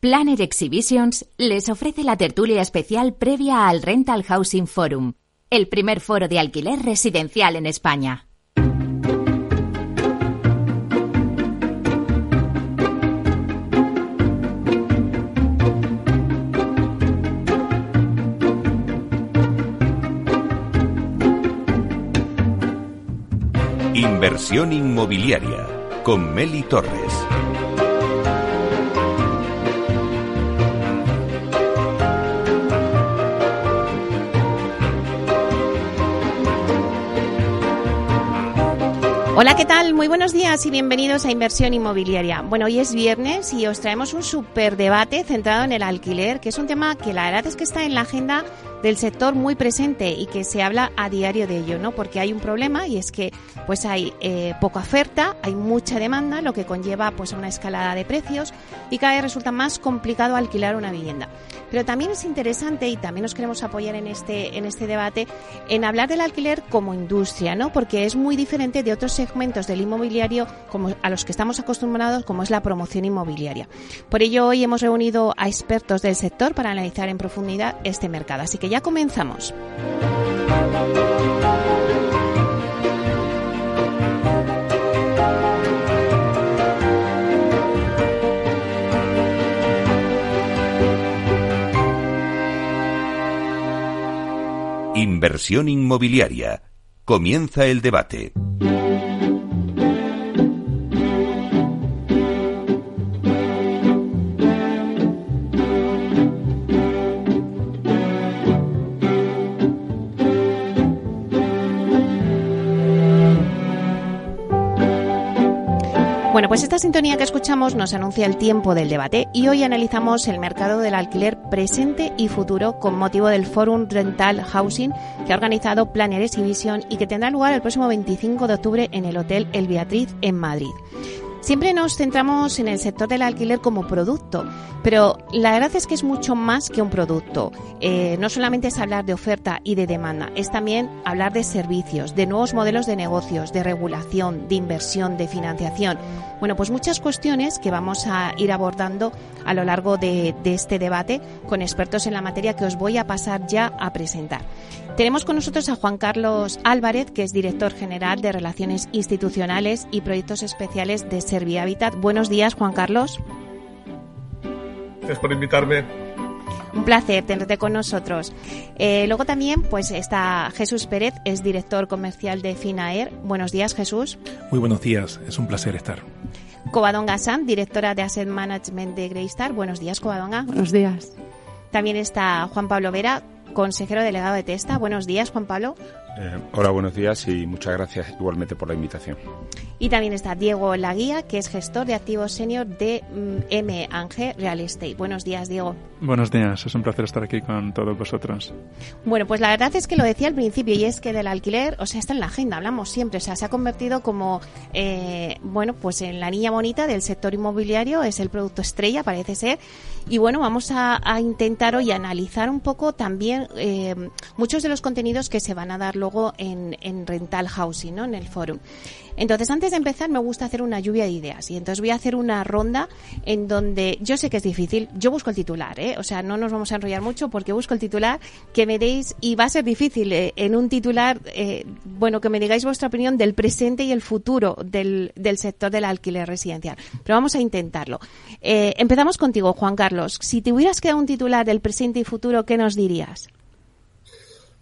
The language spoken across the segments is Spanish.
Planner Exhibitions les ofrece la tertulia especial previa al Rental Housing Forum, el primer foro de alquiler residencial en España. Inversión inmobiliaria con Meli Torres. Hola, ¿qué tal? Muy buenos días y bienvenidos a Inversión Inmobiliaria. Bueno, hoy es viernes y os traemos un super debate centrado en el alquiler, que es un tema que la verdad es que está en la agenda del sector muy presente y que se habla a diario de ello, ¿no? Porque hay un problema y es que pues hay eh, poca oferta, hay mucha demanda, lo que conlleva pues una escalada de precios y cada vez resulta más complicado alquilar una vivienda. Pero también es interesante y también nos queremos apoyar en este en este debate en hablar del alquiler como industria, ¿no? Porque es muy diferente de otros segmentos del inmobiliario como a los que estamos acostumbrados, como es la promoción inmobiliaria. Por ello hoy hemos reunido a expertos del sector para analizar en profundidad este mercado. Así que ya comenzamos. Inversión inmobiliaria. Comienza el debate. Pues esta sintonía que escuchamos nos anuncia el tiempo del debate y hoy analizamos el mercado del alquiler presente y futuro con motivo del Forum Rental Housing que ha organizado Planner Exhibition y que tendrá lugar el próximo 25 de octubre en el Hotel El Beatriz en Madrid. Siempre nos centramos en el sector del alquiler como producto, pero la verdad es que es mucho más que un producto. Eh, no solamente es hablar de oferta y de demanda, es también hablar de servicios, de nuevos modelos de negocios, de regulación, de inversión, de financiación. Bueno, pues muchas cuestiones que vamos a ir abordando a lo largo de, de este debate con expertos en la materia que os voy a pasar ya a presentar. Tenemos con nosotros a Juan Carlos Álvarez, que es director general de Relaciones Institucionales y Proyectos Especiales de Servihabitat. Buenos días, Juan Carlos. Gracias por invitarme. Un placer tenerte con nosotros. Eh, luego también pues está Jesús Pérez, es director comercial de Finaer. Buenos días, Jesús. Muy buenos días, es un placer estar. Covadonga Sam, directora de Asset Management de Greystar. Buenos días, Covadonga. Buenos días. También está Juan Pablo Vera, consejero delegado de Testa. Buenos días, Juan Pablo. Eh, hola, buenos días y muchas gracias igualmente por la invitación. Y también está Diego Laguía, que es gestor de activos senior de mm, M. Ange Real Estate. Buenos días, Diego. Buenos días, es un placer estar aquí con todos vosotros. Bueno, pues la verdad es que lo decía al principio y es que del alquiler, o sea, está en la agenda, hablamos siempre, o sea, se ha convertido como, eh, bueno, pues en la niña bonita del sector inmobiliario, es el producto estrella, parece ser. Y bueno, vamos a, a intentar hoy analizar un poco también eh, muchos de los contenidos que se van a dar luego en, en Rental Housing, ¿no? En el foro. Entonces, antes de empezar, me gusta hacer una lluvia de ideas. Y entonces voy a hacer una ronda en donde yo sé que es difícil. Yo busco el titular, ¿eh? O sea, no nos vamos a enrollar mucho porque busco el titular que me deis, y va a ser difícil eh, en un titular, eh, bueno, que me digáis vuestra opinión del presente y el futuro del, del sector del alquiler residencial. Pero vamos a intentarlo. Eh, empezamos contigo, Juan Carlos. Si te hubieras quedado un titular del presente y futuro, ¿qué nos dirías?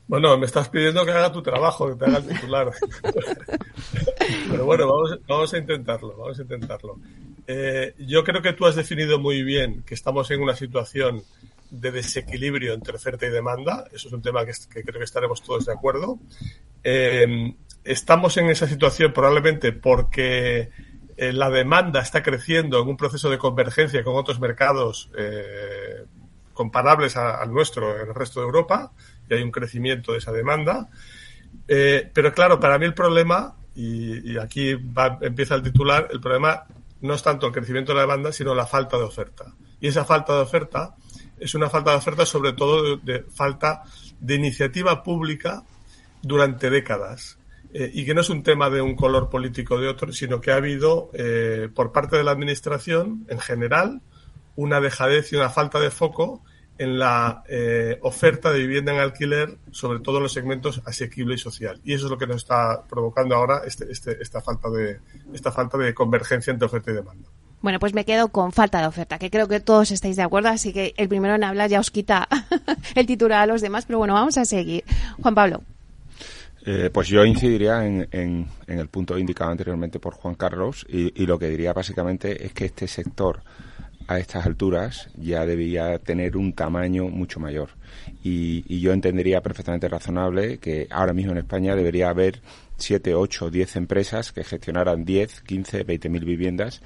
Bueno, me estás pidiendo que haga tu trabajo, que te haga el titular. Pero bueno, vamos, vamos, a intentarlo, vamos a intentarlo. Eh, yo creo que tú has definido muy bien que estamos en una situación de desequilibrio entre oferta y demanda. Eso es un tema que, que creo que estaremos todos de acuerdo. Eh, estamos en esa situación probablemente porque eh, la demanda está creciendo en un proceso de convergencia con otros mercados comparables a, al nuestro en el resto de Europa y hay un crecimiento de esa demanda. Eh, pero claro, para mí el problema, y, aquí va, empieza el titular, el problema no es tanto el crecimiento de la demanda, sino la falta de oferta. Y esa falta de oferta es una falta de oferta sobre todo de, de falta de iniciativa pública durante décadas. Eh, y que no es un tema de un color político de otro, sino que ha habido eh, por parte de la Administración en general una dejadez y una falta de foco en la eh, oferta de vivienda en alquiler, sobre todo en los segmentos asequible y social. Y eso es lo que nos está provocando ahora este, este, esta, falta de, esta falta de convergencia entre oferta y demanda. Bueno, pues me quedo con falta de oferta, que creo que todos estáis de acuerdo, así que el primero en hablar ya os quita el titular a los demás, pero bueno, vamos a seguir. Juan Pablo. Eh, pues yo incidiría en, en, el punto indicado anteriormente por Juan Carlos y, y lo que diría básicamente es que este sector a estas alturas ya debía tener un tamaño mucho mayor. Y, yo entendería perfectamente razonable que ahora mismo en España debería haber 7, 8, 10 empresas que gestionaran 10, 15, 20 mil viviendas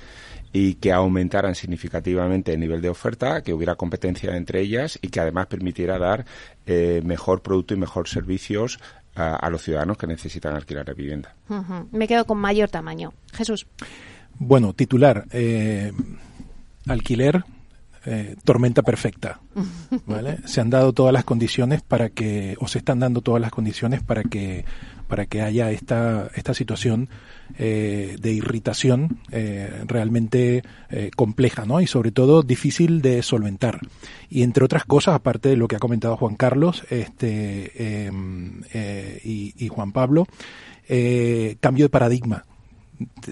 y que aumentaran significativamente el nivel de oferta, que hubiera competencia entre ellas y que además permitiera dar eh, mejor producto y mejor servicios a, los ciudadanos que necesitan alquilar la vivienda. Me quedo con mayor tamaño. Jesús. Bueno, titular. Eh, alquiler, eh, tormenta perfecta. ¿vale? Se han dado todas las condiciones para que, o se están dando todas las condiciones para que, para que haya esta, esta situación eh, de irritación eh, realmente compleja, ¿no? Y sobre todo difícil de solventar. Y entre otras cosas, aparte de lo que ha comentado Juan Carlos este, em, y, y, Juan Pablo, cambio de paradigma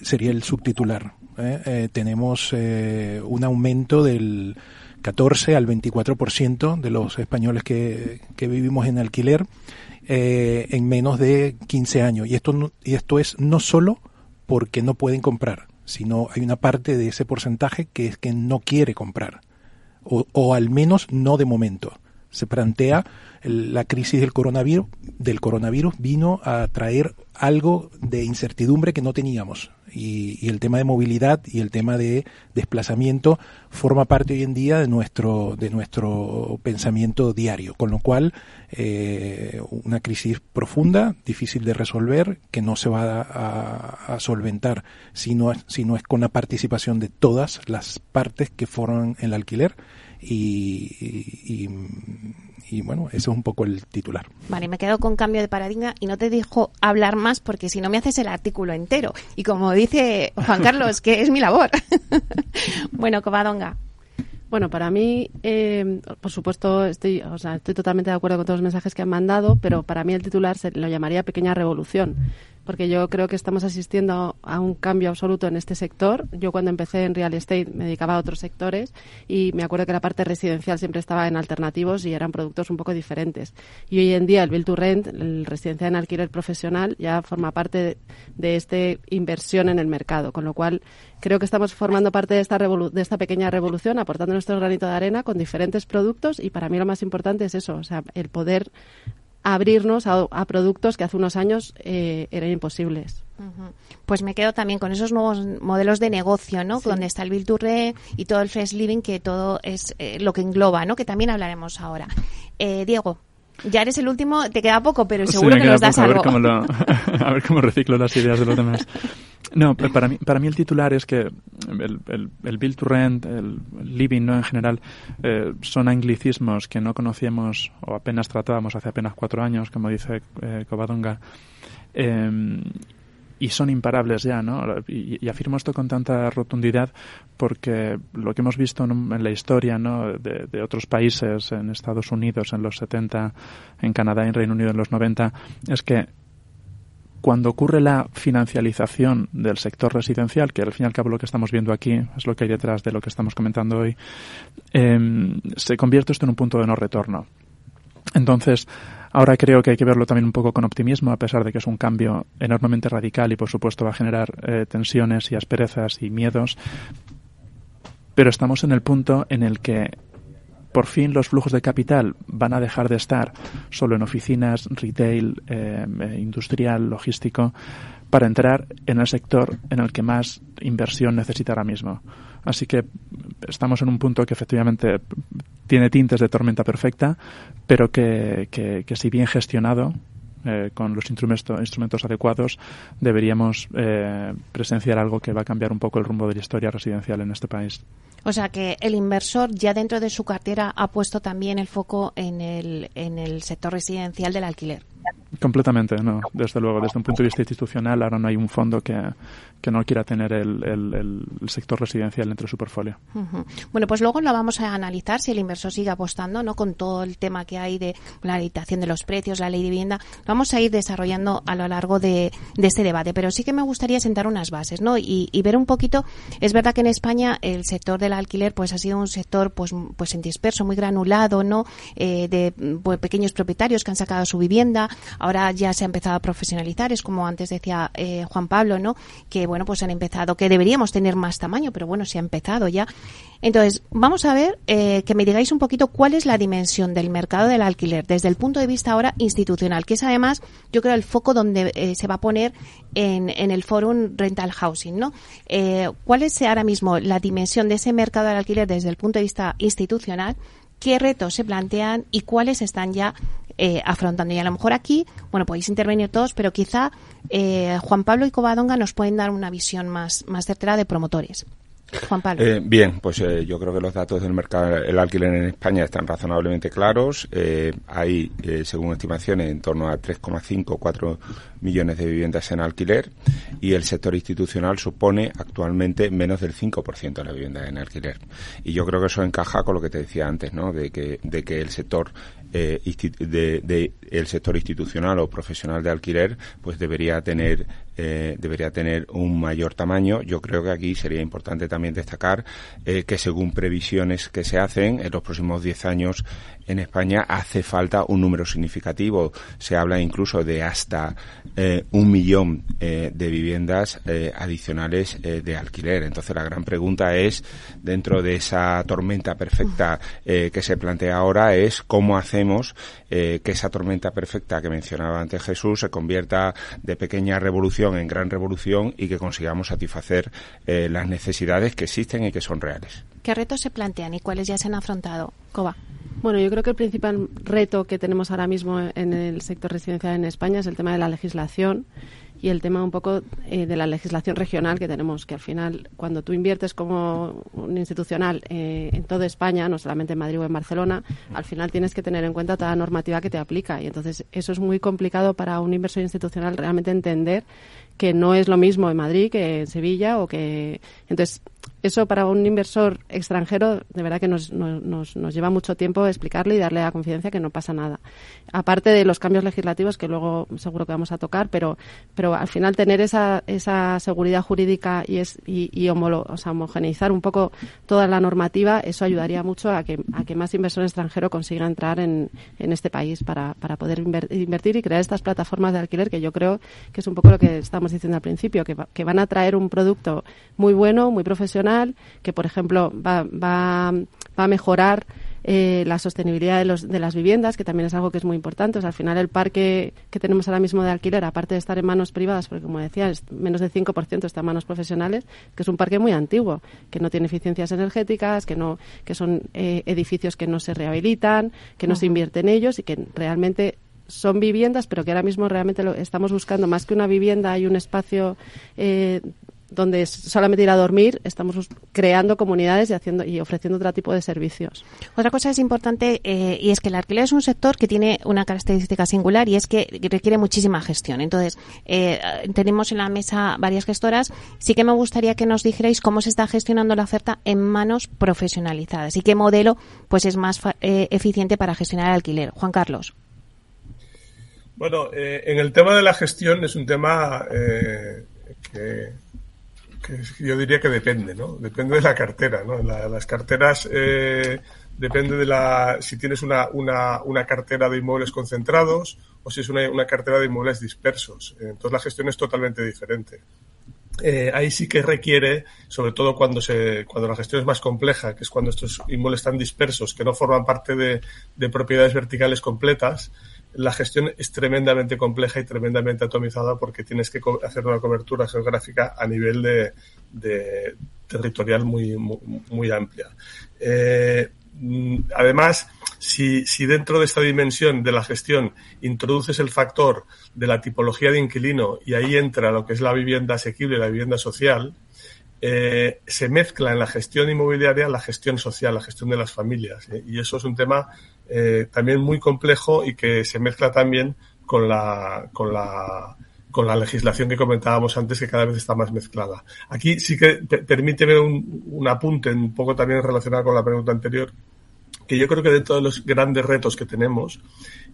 sería el subtitular. ¿Eh? Eh, tenemos eh, un aumento del 14 al 24% de los españoles que, vivimos en alquiler en menos de 15 años. Y esto, y esto es no solo porque no pueden comprar, sino hay una parte de ese porcentaje que es que no quiere comprar, o, o al menos no de momento. Se plantea la crisis del coronavirus, del coronavirus vino a traer algo de incertidumbre que no teníamos y, el tema de movilidad y el tema de desplazamiento forma parte hoy en día de nuestro de nuestro pensamiento diario con lo cual eh, una crisis profunda difícil de resolver que no se va a, solventar si no, si no es con la participación de todas las partes que forman el alquiler y y bueno, eso es un poco el titular. Vale, me quedo con cambio de paradigma y no te dejo hablar más porque si no me haces el artículo entero. Y como dice Juan Carlos, que es mi labor. bueno, Covadonga. Bueno, para mí, eh, por supuesto, estoy, o sea, estoy totalmente de acuerdo con todos los mensajes que han mandado, pero para mí el titular se lo llamaría pequeña revolución porque yo creo que estamos asistiendo a un cambio absoluto en este sector. Yo cuando empecé en real estate me dedicaba a otros sectores y me acuerdo que la parte residencial siempre estaba en alternativos y eran productos un poco diferentes. Y hoy en día el build to rent, el residencial en alquiler profesional, ya forma parte de, esta inversión en el mercado, con lo cual creo que estamos formando parte de esta, de esta pequeña revolución, aportando nuestro granito de arena con diferentes productos y para mí lo más importante es eso, o sea, el poder abrirnos a, productos que hace unos años eh, eran imposibles. Pues me quedo también con esos nuevos modelos de negocio, ¿no? Donde está el Virturre y todo el Fresh Living, que todo es eh, lo que engloba, ¿no? Que también hablaremos ahora. Eh, Diego. Ya eres el último, te queda poco, pero seguro que nos das algo. a ver cómo reciclo las ideas de los demás. No, para mí, para mí el titular es que el, el, el build to rent, el living ¿no? en general, eh, son anglicismos que no conocíamos o apenas tratábamos hace apenas cuatro años, como dice eh, Covadonga. Em, y son imparables ya, ¿no? Y, afirmo esto con tanta rotundidad porque lo que hemos visto en, la historia, ¿no? De, de, otros países, en Estados Unidos en los 70, en Canadá y en Reino Unido en los 90, es que cuando ocurre la financialización del sector residencial, que al fin y al cabo lo que estamos viendo aquí es lo que hay detrás de lo que estamos comentando hoy, em, se convierte esto en un punto de no retorno. Entonces, ahora creo que hay que verlo también un poco con optimismo, a pesar de que es un cambio enormemente radical y, por supuesto, va a generar eh, tensiones y asperezas y miedos. Pero estamos en el punto en el que por fin los flujos de capital van a dejar de estar solo en oficinas, retail, eh, industrial, logístico, para entrar en el sector en el que más inversión necesita ahora mismo. Así que estamos en un punto que efectivamente tiene tintes de tormenta perfecta, pero que, que, si bien gestionado, eh, con los instrumentos, instrumentos adecuados, deberíamos eh, presenciar algo que va a cambiar un poco el rumbo de la historia residencial en este país. O sea que el inversor ya dentro de su cartera ha puesto también el foco en el, en el sector residencial del alquiler. Completamente, no. Desde luego, desde un punto de vista institucional, ahora no hay un fondo que, que no quiera tener el, el, sector residencial entre su portfolio. Bueno, pues luego lo vamos a analizar si el inversor sigue apostando, ¿no? Con todo el tema que hay de la limitación de los precios, la ley de vivienda, vamos a ir desarrollando a lo largo de, de este debate. Pero sí que me gustaría sentar unas bases, ¿no? Y, y, ver un poquito. Es verdad que en España el sector del alquiler, pues ha sido un sector, pues, pues en disperso, muy granulado, ¿no? Eh, de pues, pequeños propietarios que han sacado su vivienda ahora ya se ha empezado a profesionalizar, es como antes decía eh, Juan Pablo, ¿no? Que bueno, pues han empezado, que deberíamos tener más tamaño, pero bueno, se ha empezado ya. Entonces, vamos a ver eh, que me digáis un poquito cuál es la dimensión del mercado del alquiler desde el punto de vista ahora institucional, que es además, yo creo, el foco donde eh, se va a poner en, en, el Forum Rental Housing, ¿no? ¿Cuál es ahora mismo la dimensión de ese mercado del alquiler desde el punto de vista institucional? qué retos se plantean y cuáles están ya eh, afrontando. Y a lo mejor aquí, bueno, podéis intervenir todos, pero quizá eh, Juan Pablo y Covadonga nos pueden dar una visión más, más certera de promotores. Juan Pablo. Eh, bien, pues yo creo que los datos del mercado el alquiler en España están razonablemente claros. Hay, según estimaciones, en torno a 3,5 4 millones de viviendas en alquiler y el sector institucional supone actualmente menos del 5% de la vivienda en alquiler. Y yo creo que eso encaja con lo que te decía antes, ¿no? De que, de que el sector eh, de, el sector institucional o profesional de alquiler pues debería tener eh, debería tener un mayor tamaño yo creo que aquí sería importante también destacar eh, que según previsiones que se hacen en los próximos 10 años en España hace falta un número significativo. Se habla incluso de hasta eh, un millón de viviendas adicionales de alquiler. Entonces la gran pregunta es, dentro de esa tormenta perfecta que se plantea ahora, es cómo hacemos que esa tormenta perfecta que mencionaba antes Jesús se convierta de pequeña revolución en gran revolución y que consigamos satisfacer las necesidades que existen y que son reales. ¿Qué retos se plantean y cuáles ya se han afrontado? Coba. Bueno, yo creo que el principal reto que tenemos ahora mismo en el sector residencial en España es el tema de la legislación y el tema un poco eh, de la legislación regional que tenemos, que al final, cuando tú inviertes como un institucional eh, en toda España, no solamente en Madrid o en Barcelona, al final tienes que tener en cuenta toda la normativa que te aplica. Y entonces eso es muy complicado para un inversor institucional realmente entender que no es lo mismo en Madrid que en Sevilla o que. Entonces, eso para un inversor extranjero de verdad que nos, nos, nos, lleva mucho tiempo explicarle y darle la confidencia que no pasa nada. Aparte de los cambios legislativos que luego seguro que vamos a tocar, pero, pero al final tener esa, esa seguridad jurídica y, es, y, y o sea, homogeneizar un poco toda la normativa, eso ayudaría mucho a que, a que más inversor extranjero consiga entrar en, en este país para, para poder invertir y crear estas plataformas de alquiler que yo creo que es un poco lo que estamos diciendo al principio, que, que van a traer un producto muy bueno, muy profesional que, por ejemplo, va, va, va a mejorar eh, la sostenibilidad de, los, de las viviendas, que también es algo que es muy importante. al final, el parque que tenemos ahora mismo de alquiler, aparte de estar en manos privadas, porque como decía, es menos del 5% está en manos profesionales, que es un parque muy antiguo, que no tiene eficiencias energéticas, que, no, que son eh, edificios que no se rehabilitan, que no se invierte en ellos y que realmente son viviendas, pero que ahora mismo realmente lo estamos buscando más que una vivienda, hay un espacio eh, donde solamente ir a dormir, estamos creando comunidades y haciendo y ofreciendo otro tipo de servicios. Otra cosa es importante eh, y es que el alquiler es un sector que tiene una característica singular y es que requiere muchísima gestión. Entonces, eh, tenemos en la mesa varias gestoras. Sí que me gustaría que nos dijerais cómo se está gestionando la oferta en manos profesionalizadas y qué modelo pues es más eh, eficiente para gestionar el alquiler. Juan Carlos. Bueno, en el tema de la gestión es un tema que yo diría que depende, ¿no? Depende de la cartera, ¿no? las carteras eh, depende de la si tienes una, una, una, cartera de inmuebles concentrados o si es una, una, cartera de inmuebles dispersos. Entonces la gestión es totalmente diferente. Eh, ahí sí que requiere, sobre todo cuando se, cuando la gestión es más compleja, que es cuando estos inmuebles están dispersos, que no forman parte de, de propiedades verticales completas, la gestión es tremendamente compleja y tremendamente atomizada porque tienes que hacer una cobertura geográfica a nivel de, territorial muy, muy, amplia. Eh, además, si, si, dentro de esta dimensión de la gestión introduces el factor de la tipología de inquilino y ahí entra lo que es la vivienda asequible, la vivienda social, eh, se mezcla en la gestión inmobiliaria la gestión social, la gestión de las familias. ¿eh? Y eso es un tema eh, también muy complejo y que se mezcla también con la, con la, con la legislación que comentábamos antes, que cada vez está más mezclada. Aquí sí que permíteme un, un apunte un poco también relacionado con la pregunta anterior, que yo creo que dentro de los grandes retos que tenemos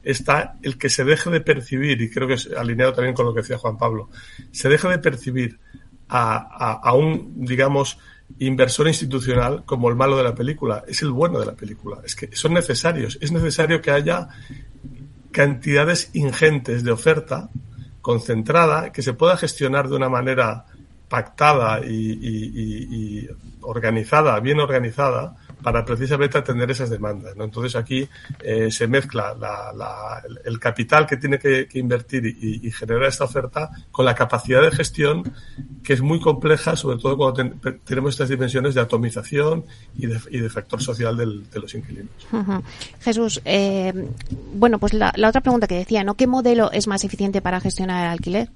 está el que se deje de percibir, y creo que es alineado también con lo que decía Juan Pablo, se deje de percibir a, a, un, digamos, inversor institucional como el malo de la película, es el bueno de la película. Es que son necesarios. Es necesario que haya cantidades ingentes de oferta concentrada que se pueda gestionar de una manera pactada y organizada, bien organizada, para precisamente atender esas demandas. ¿no? Entonces aquí eh, se mezcla el capital que tiene que, invertir y, generar esta oferta con la capacidad de gestión que es muy compleja, sobre todo cuando tenemos estas dimensiones de atomización y de, factor social de los inquilinos. Jesús, eh, bueno, pues la, otra pregunta que decía, ¿no? ¿Qué modelo es más eficiente para gestionar el alquiler?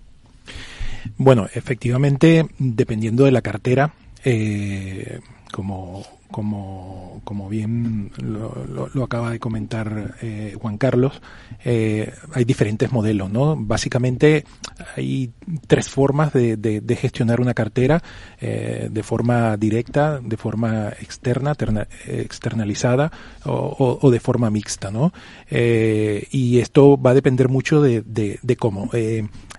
Bueno, efectivamente, dependiendo de la cartera, eh, como como, como bien lo, lo, acaba de comentar eh, Juan Carlos, eh, hay diferentes modelos, ¿no? Básicamente hay tres formas de, de, gestionar una cartera, eh, de forma directa, de forma externa, externalizada o, o, de forma mixta, ¿no? y esto va a depender mucho de, de cómo.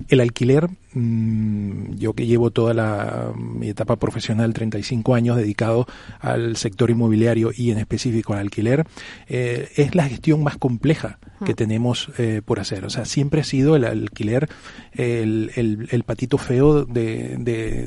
El alquiler Mm, yo que llevo toda la, mi etapa profesional, 35 años dedicado al sector inmobiliario y en específico al alquiler, eh, es la gestión más compleja que tenemos eh, por hacer. O sea, siempre ha sido el alquiler el, el, patito feo de,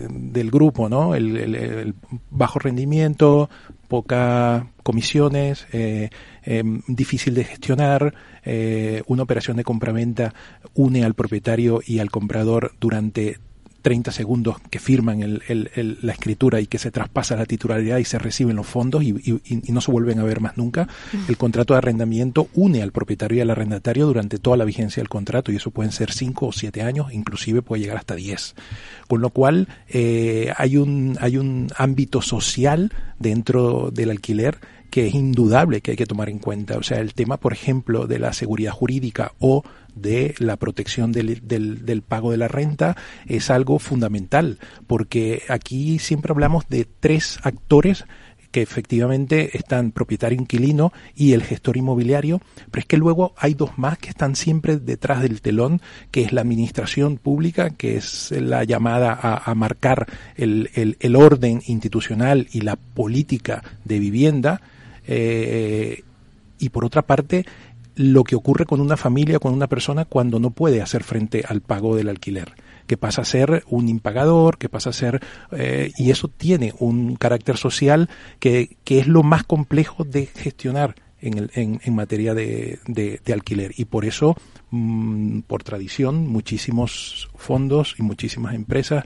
del grupo, ¿no? El, bajo rendimiento, poca comisiones, eh, em, difícil de gestionar, eh, una operación de compraventa une al propietario y al comprador durante 30 segundos que firman el, la escritura y que se traspasa la titularidad y se reciben los fondos y, no se vuelven a ver más nunca. El contrato de arrendamiento une al propietario y al arrendatario durante toda la vigencia del contrato y eso pueden ser 5 o 7 años, inclusive puede llegar hasta 10. Con lo cual eh, hay, un, hay un ámbito social dentro del alquiler que es indudable que hay que tomar en cuenta. O sea, el tema, por ejemplo, de la seguridad jurídica o de la protección del, del, pago de la renta es algo fundamental, porque aquí siempre hablamos de tres actores que efectivamente están propietario inquilino y el gestor inmobiliario, pero es que luego hay dos más que están siempre detrás del telón, que es la administración pública, que es la llamada a, marcar el, el, orden institucional y la política de vivienda, eh, y por otra parte, lo que ocurre con una familia, con una persona cuando no puede hacer frente al pago del alquiler que pasa a ser un impagador, que pasa a ser... Eh, y eso tiene un carácter social que, que, es lo más complejo de gestionar en, el, en, en materia de, de, alquiler. Y por eso, mm, por tradición, muchísimos fondos y muchísimas empresas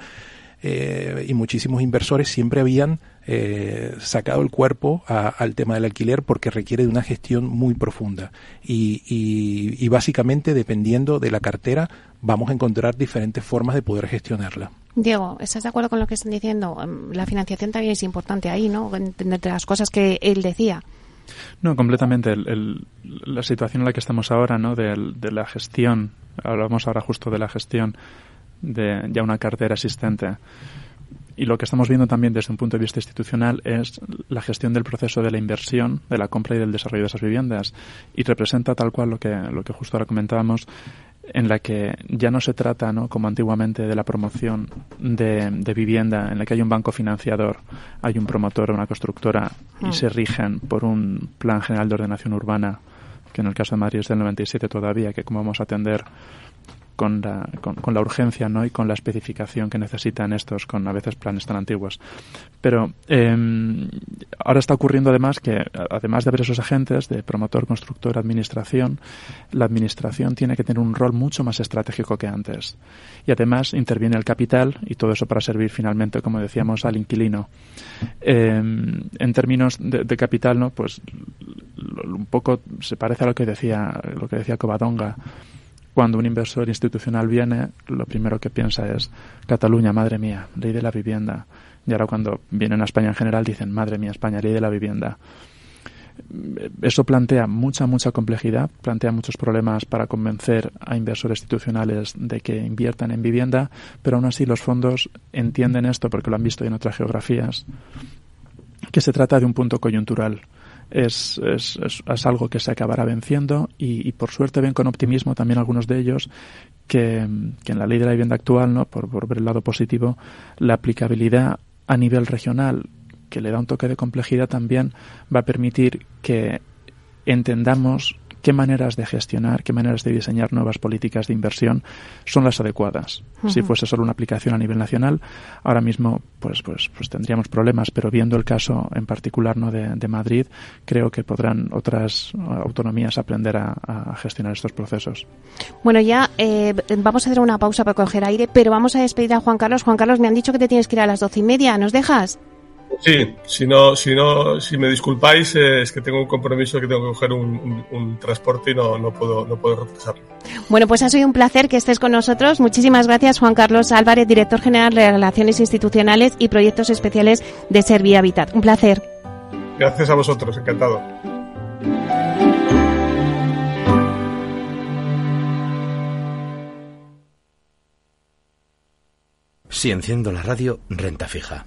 eh, y muchísimos inversores siempre habían eh, sacado el cuerpo al tema del alquiler porque requiere de una gestión muy profunda y, y, básicamente dependiendo de la cartera vamos a encontrar diferentes formas de poder gestionarla. Diego, ¿estás de acuerdo con lo que están diciendo? Em, la financiación también es importante ahí, ¿no? Entender las cosas que él decía. No, completamente. la situación en la que estamos ahora, ¿no? De, de, la gestión, hablamos ahora justo de la gestión de ya una cartera existente. Y lo que estamos viendo también desde un punto de vista institucional es la gestión del proceso de la inversión, de la compra y del desarrollo de esas viviendas. Y representa tal cual lo que, lo que justo ahora comentábamos, en la que ya no se trata, ¿no? como antiguamente, de la promoción de, de, vivienda, en la que hay un banco financiador, hay un promotor, una constructora, y mm. se rigen por un plan general de ordenación urbana, que en el caso de Madrid es del 97 todavía, que como vamos a atender con la, con, la urgencia ¿no? y con la especificación que necesitan estos, con a veces planes tan antiguos. Pero em, ahora está ocurriendo además que, además de haber esos agentes de promotor, constructor, administración, la administración tiene que tener un rol mucho más estratégico que antes. Y además interviene el capital y todo eso para servir finalmente, como decíamos, al inquilino. Em, en términos de, de, capital, ¿no? pues un poco se parece a lo que decía, lo que decía Covadonga cuando un inversor institucional viene, lo primero que piensa es Cataluña, madre mía, ley de la vivienda. Y ahora cuando vienen a España en general dicen, madre mía, España, ley de la vivienda. Eso plantea mucha, mucha complejidad, plantea muchos problemas para convencer a inversores institucionales de que inviertan en vivienda, pero aún así los fondos entienden esto porque lo han visto en otras geografías, que se trata de un punto coyuntural. Es, es, es, algo que se acabará venciendo y, por suerte ven con optimismo también algunos de ellos que, en la ley de la vivienda actual, ¿no? por, por ver el lado positivo, la aplicabilidad a nivel regional que le da un toque de complejidad también va a permitir que entendamos qué maneras de gestionar, qué maneras de diseñar nuevas políticas de inversión son las adecuadas. Si fuese solo una aplicación a nivel nacional, ahora mismo pues, pues, pues tendríamos problemas, pero viendo el caso en particular ¿no? de, Madrid, creo que podrán otras autonomías aprender a, gestionar estos procesos. Bueno, ya eh, vamos a hacer una pausa para coger aire, pero vamos a despedir a Juan Carlos. Juan Carlos, me han dicho que te tienes que ir a las doce y media. ¿Nos dejas? Sí, si no, si no, si me disculpáis, eh, es que tengo un compromiso que tengo que coger un, transporte y no, no puedo, no puedo retrasarlo. Bueno, pues ha sido un placer que estés con nosotros. Muchísimas gracias, Juan Carlos Álvarez, director general de Relaciones Institucionales y Proyectos Especiales de Servia Habitat. Un placer. Gracias a vosotros, encantado. Si enciendo la radio, renta fija.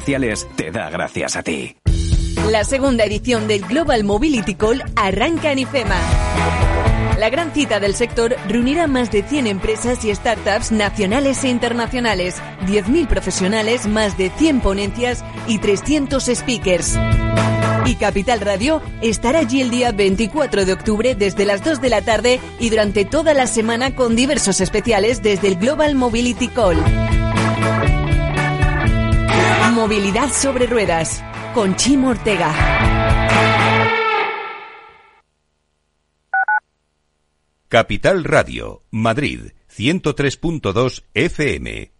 comerciales te da gracias a ti. La segunda edición del Global Mobility Call arranca en IFEMA. La gran cita del sector reunirá más de 100 empresas y startups nacionales e internacionales, 10.000 profesionales, más de 100 ponencias y 300 speakers. Y Capital Radio estará allí el día 24 de octubre desde las 2 de la tarde y durante toda la semana con diversos especiales desde el Global Mobility Call. Movilidad sobre ruedas con Chimo Ortega. Capital Radio, Madrid, 103.2 FM.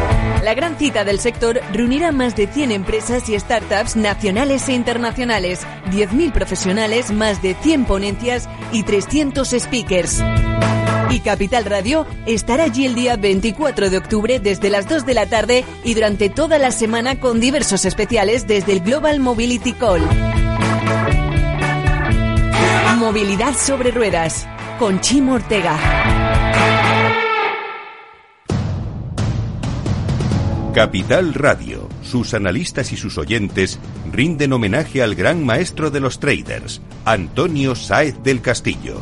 La gran cita del sector reunirá más de 100 empresas y startups nacionales e internacionales, 10.000 profesionales, más de 100 ponencias y 300 speakers. Y Capital Radio estará allí el día 24 de octubre desde las 2 de la tarde y durante toda la semana con diversos especiales desde el Global Mobility Call. Movilidad sobre ruedas con Chimo Ortega. Capital Radio, sus analistas y sus oyentes rinden homenaje al gran maestro de los traders, Antonio Sáez del Castillo.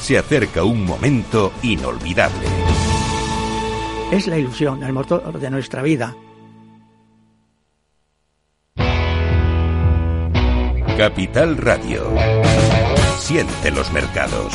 Se acerca un momento inolvidable. Es la ilusión, el motor de nuestra vida. Capital Radio siente los mercados.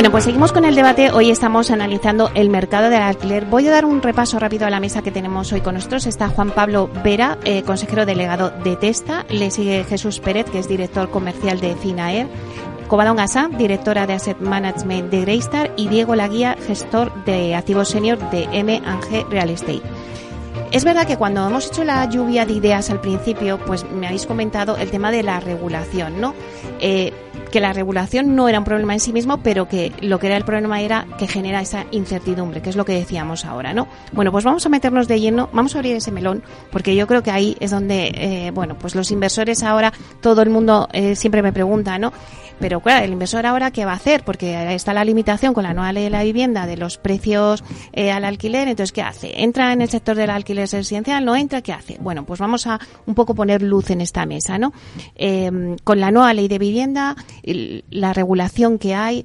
Bueno, pues seguimos con el debate. Hoy estamos analizando el mercado del alquiler. Voy a dar un repaso rápido a la mesa que tenemos hoy con nosotros. Está Juan Pablo Vera, eh, consejero delegado de Testa. Le sigue Jesús Pérez, que es director comercial de Finaer. Covadonga Gasa, directora de Asset Management de Greystar. Y Diego Laguía, gestor de activos senior de M&G Real Estate. Es verdad que cuando hemos hecho la lluvia de ideas al principio, pues me habéis comentado el tema de la regulación, ¿no? Eh, que la regulación no era un problema en sí mismo, pero que lo que era el problema era que genera esa incertidumbre, que es lo que decíamos ahora, ¿no? Bueno, pues vamos a meternos de lleno, vamos a abrir ese melón, porque yo creo que ahí es donde, eh, bueno, pues los inversores ahora, todo el mundo eh, siempre me pregunta, ¿no? Pero claro, el inversor ahora qué va a hacer, porque está la limitación con la nueva ley de la vivienda de los precios eh, al alquiler, entonces ¿qué hace? ¿Entra en el sector del alquiler residencial? ¿No entra? ¿Qué hace? Bueno, pues vamos a un poco poner luz en esta mesa, ¿no? Eh, con la nueva ley de vivienda, la regulación que hay,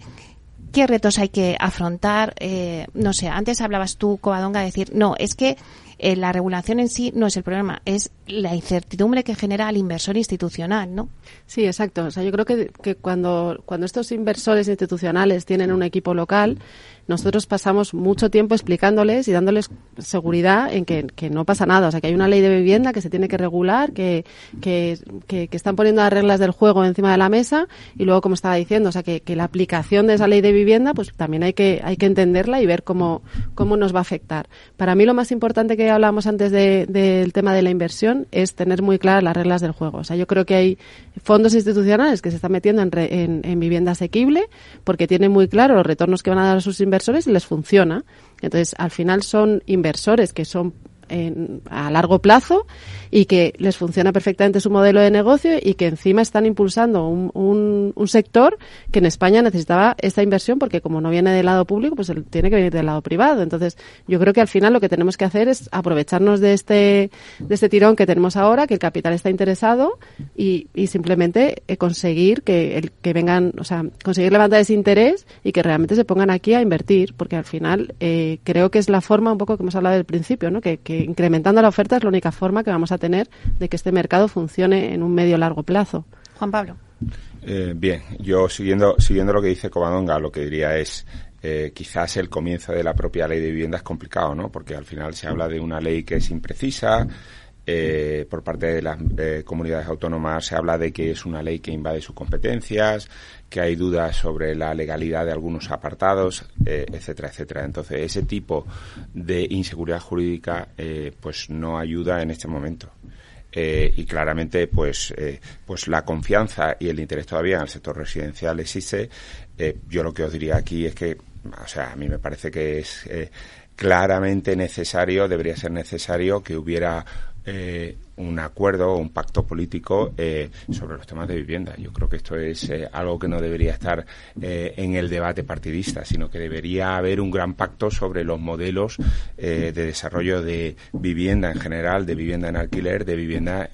qué retos hay que afrontar. Eh, no sé, antes hablabas tú, Covadonga, de decir, no, es que eh, la regulación en sí no es el problema, es la incertidumbre que genera al inversor institucional, ¿no? Sí, exacto. O sea, yo creo que, que cuando, cuando estos inversores institucionales tienen un equipo local, nosotros pasamos mucho tiempo explicándoles y dándoles seguridad en que, no pasa nada. O sea, que hay una ley de vivienda que se tiene que regular, que, que, están poniendo las reglas del juego encima de la mesa y luego, como estaba diciendo, o sea, que, la aplicación de esa ley de vivienda, pues también hay que, hay que entenderla y ver cómo, cómo nos va a afectar. Para mí lo más importante que hablábamos antes del tema de la inversión es tener muy claras las reglas del juego. O sea, yo creo que hay fondos institucionales que se están metiendo en, en, en vivienda asequible porque tienen muy claro los retornos que van a dar a sus inversores inversores y les funciona. Entonces, al final son inversores que son a largo plazo y que les funciona perfectamente su modelo de negocio y que encima están impulsando un, un, sector que en España necesitaba esta inversión porque como no viene del lado público, pues tiene que venir del lado privado. Entonces, yo creo que al final lo que tenemos que hacer es aprovecharnos de este, de este tirón que tenemos ahora, que el capital está interesado y, y simplemente eh, conseguir que, el, que vengan, o sea, conseguir levantar ese interés y que realmente se pongan aquí a invertir, porque al final eh, creo que es la forma un poco que hemos hablado del principio, ¿no? que incrementando la oferta es la única forma que vamos a tener de que este mercado funcione en un medio largo plazo. Juan Pablo. Eh, bien, yo siguiendo, siguiendo lo que dice Covadonga, lo que diría es eh, quizás el comienzo de la propia ley de vivienda es complicado, ¿no? Porque al final se habla de una ley que es imprecisa, eh, por parte de las comunidades autónomas se habla de que es una ley que invade sus competencias, que hay dudas sobre la legalidad de algunos apartados, eh, etcétera, etcétera. Entonces, ese tipo de inseguridad jurídica, eh, pues no ayuda en este momento. Eh, y claramente, pues, pues la confianza y el interés todavía en el sector residencial existe. yo lo que os diría aquí es que, o sea, a mí me parece que es claramente necesario, debería ser necesario que hubiera eh, un acuerdo o un pacto político eh, sobre los temas de vivienda. Yo creo que esto es eh, algo que no debería estar eh, en el debate partidista, sino que debería haber un gran pacto sobre los modelos de desarrollo de vivienda en general, de vivienda en alquiler, de vivienda